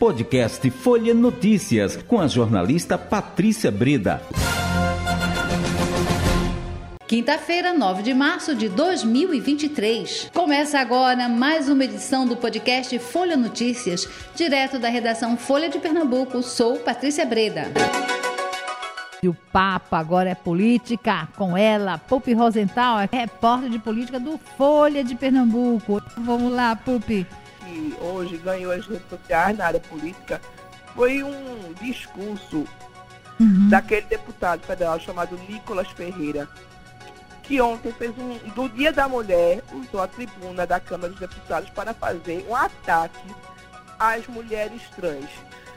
Podcast Folha Notícias, com a jornalista Patrícia Breda. Quinta-feira, 9 de março de 2023. Começa agora mais uma edição do podcast Folha Notícias, direto da redação Folha de Pernambuco. Sou Patrícia Breda. E o papo agora é política, com ela, Pupi Rosenthal, repórter de política do Folha de Pernambuco. Vamos lá, Pupi. Que hoje ganhou as redes sociais na área política foi um discurso uhum. daquele deputado federal chamado Nicolas Ferreira, que ontem fez um, do Dia da Mulher, usou a tribuna da Câmara dos Deputados para fazer um ataque às mulheres trans.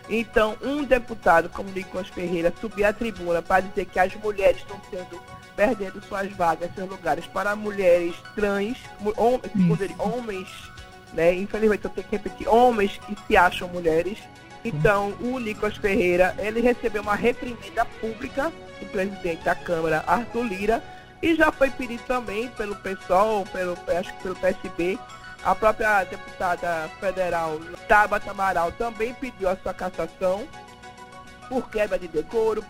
Então, um deputado como Nicolas Ferreira subiu à tribuna para dizer que as mulheres estão sendo perdendo suas vagas, seus lugares para mulheres trans, homens, homens, né? Infelizmente eu tenho que repetir, homens que se acham mulheres. Então, o Nicolas Ferreira, ele recebeu uma reprimenda pública do presidente da Câmara, Arthur Lira, e já foi pedido também pelo PSOL, pelo, acho que pelo PSB, a própria deputada federal Tabata Amaral também pediu a sua cassação por quebra de decoro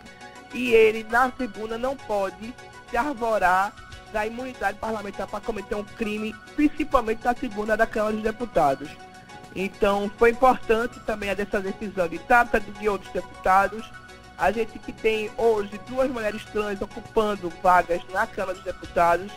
e ele na tribuna não pode se arvorar da imunidade parlamentar para cometer um crime, principalmente na tribuna da Câmara dos Deputados. Então foi importante também a dessa decisão de Tabata e de outros deputados a gente que tem hoje duas mulheres trans ocupando vagas na Câmara dos Deputados,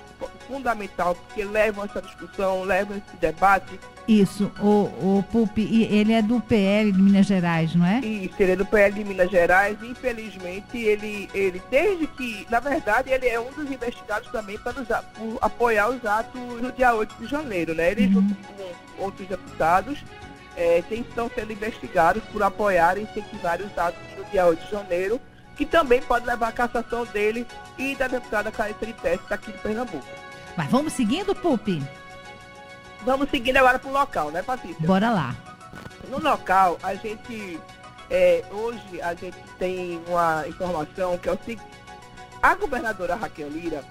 fundamental, porque levam essa discussão, levam esse debate. Isso, o, o Pupi, ele é do PL de Minas Gerais, não é? Isso, ele é do PL de Minas Gerais e infelizmente ele, ele desde que, na verdade, ele é um dos investigados também para os, por apoiar os atos no dia 8 de janeiro, né? Ele uhum. junto com outros deputados é, estão sendo investigados por apoiar e incentivar os atos no dia 8 de janeiro, que também pode levar à cassação dele e da deputada Clarissa de Teste aqui de Pernambuco. Mas vamos seguindo, Pupi? Vamos seguindo agora para o local, né, Patrícia? Bora lá. No local, a gente, é, hoje, a gente tem uma informação que é o seguinte, a governadora Raquel Lira,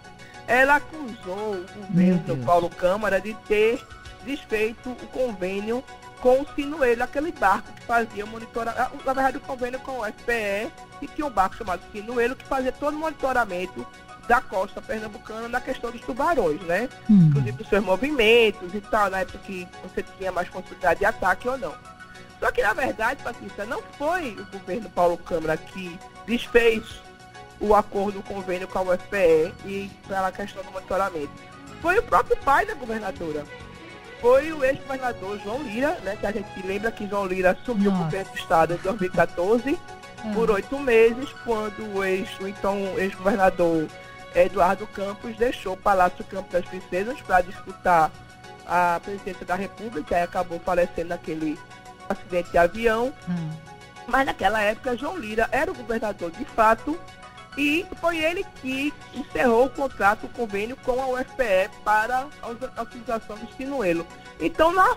ela acusou o governo Paulo Câmara de ter desfeito o convênio com o Sinuelo, aquele barco que fazia monitoramento, na verdade o convênio com o FPE, e tinha um barco chamado Sinuelo que fazia todo o monitoramento da costa pernambucana na questão dos tubarões, né? Hum. Inclusive dos seus movimentos e tal, na época que você tinha mais possibilidade de ataque ou não. Só que, na verdade, Patrícia, não foi o governo Paulo Câmara que desfez o acordo, o convênio com a UFPE e pela questão do monitoramento. Foi o próprio pai da governadora, foi o ex-governador João Lira, né? Que a gente lembra que João Lira assumiu o governo do estado em 2014 é. por oito meses, quando o ex, então ex-governador Eduardo Campos deixou o Palácio Campo das Princesas para disputar a presidência da República e acabou falecendo naquele acidente de avião. Hum. Mas naquela época João Lira era o governador de fato e foi ele que encerrou o contrato, o convênio com a UFPE para a utilização do sinuelo. Então, na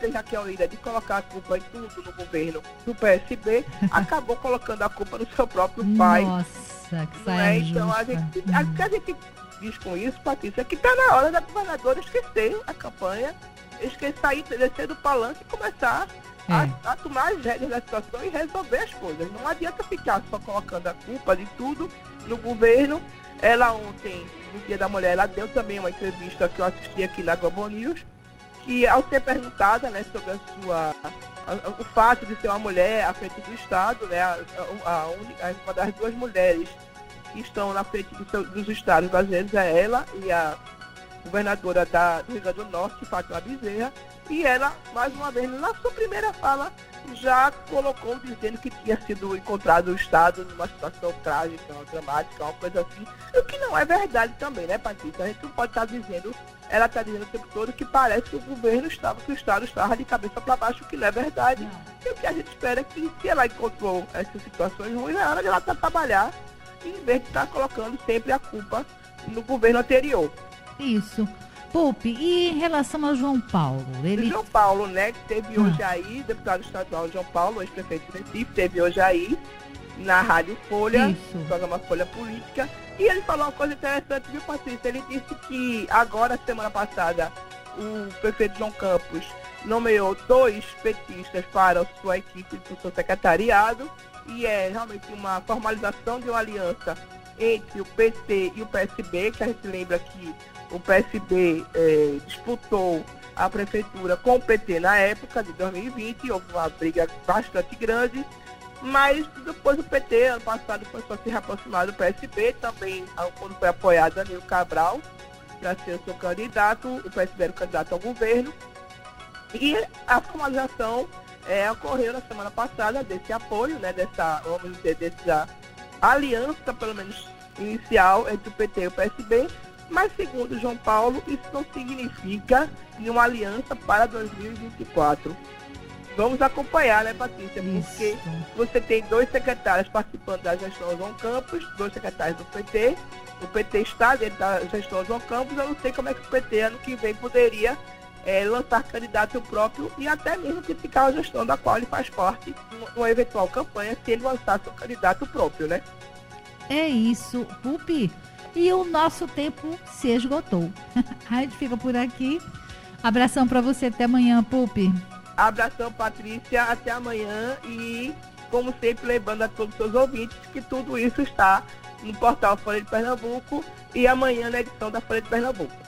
de Raquel Lira de colocar a culpa em tudo no governo do PSB, acabou colocando a culpa no seu próprio pai. Nossa, que saia é? Então, a gente, a, a, a gente diz com isso, Patrícia, que está na hora da governadora esquecer a campanha, esquecer, sair, descer do palanque e começar a, a, tomar as rédeas da situação e resolver as coisas. Não adianta ficar só colocando a culpa de tudo no governo. Ela ontem, no Dia da Mulher, ela deu também uma entrevista que eu assisti aqui na Globo News, que ao ser perguntada né, sobre a sua, a, o fato de ser uma mulher à frente do Estado, né, a, a, uma das duas mulheres que estão na frente do seu, dos estados brasileiros é ela e a governadora da, do Rio Grande do Norte, Fátima Bezerra, e ela, mais uma vez, na sua primeira fala, já colocou dizendo que tinha sido encontrado o Estado numa situação trágica, dramática, uma coisa assim. O que não é verdade também, né, Patrícia? A gente não pode estar dizendo, ela está dizendo o tempo todo que parece que o governo estava, que o Estado estava de cabeça para baixo, o que não é verdade. Não. E o que a gente espera é que, se ela encontrou essas situações ruins, é hora de ela trabalhar, em vez de estar colocando sempre a culpa no governo anterior. Isso. Pupi, e em relação ao João Paulo? Ele... João Paulo, né, que teve ah. hoje aí, deputado estadual João Paulo, ex-prefeito de Recife, teve hoje aí na Rádio Folha, Isso. programa Folha Política, e ele falou uma coisa interessante, viu, Patrícia? Ele disse que agora, semana passada, o prefeito João Campos nomeou dois petistas para a sua equipe, para o seu secretariado, e é realmente uma formalização de uma aliança entre o PT e o PSB, que a gente lembra que o PSB eh, disputou a prefeitura com o PT na época de 2020, houve uma briga bastante grande, mas depois o PT, ano passado, começou a se reaproximar do PSB, também quando foi apoiado Danilo Cabral para ser o seu candidato, o PSB era o candidato ao governo, e a formalização é, ocorreu na semana passada desse apoio, né, dessa, vamos dizer, dessa aliança, pelo menos inicial, entre o PT e o PSB, mas segundo João Paulo, isso não significa nenhuma aliança para 2024. Vamos acompanhar, né, Patrícia? Porque isso. você tem dois secretários participando da gestão João Campos, dois secretários do PT. O PT está dentro da gestão João Campos. Eu não sei como é que o PT ano que vem poderia é, lançar candidato próprio e até mesmo criticar a gestão da qual ele faz parte numa eventual campanha se ele lançasse um candidato próprio, né? É isso, Pupi. E o nosso tempo se esgotou. a gente fica por aqui. Abração para você até amanhã, Pupi. Abração, Patrícia, até amanhã e, como sempre, lembrando a todos os seus ouvintes que tudo isso está no portal Folha de Pernambuco e amanhã na edição da Folha de Pernambuco.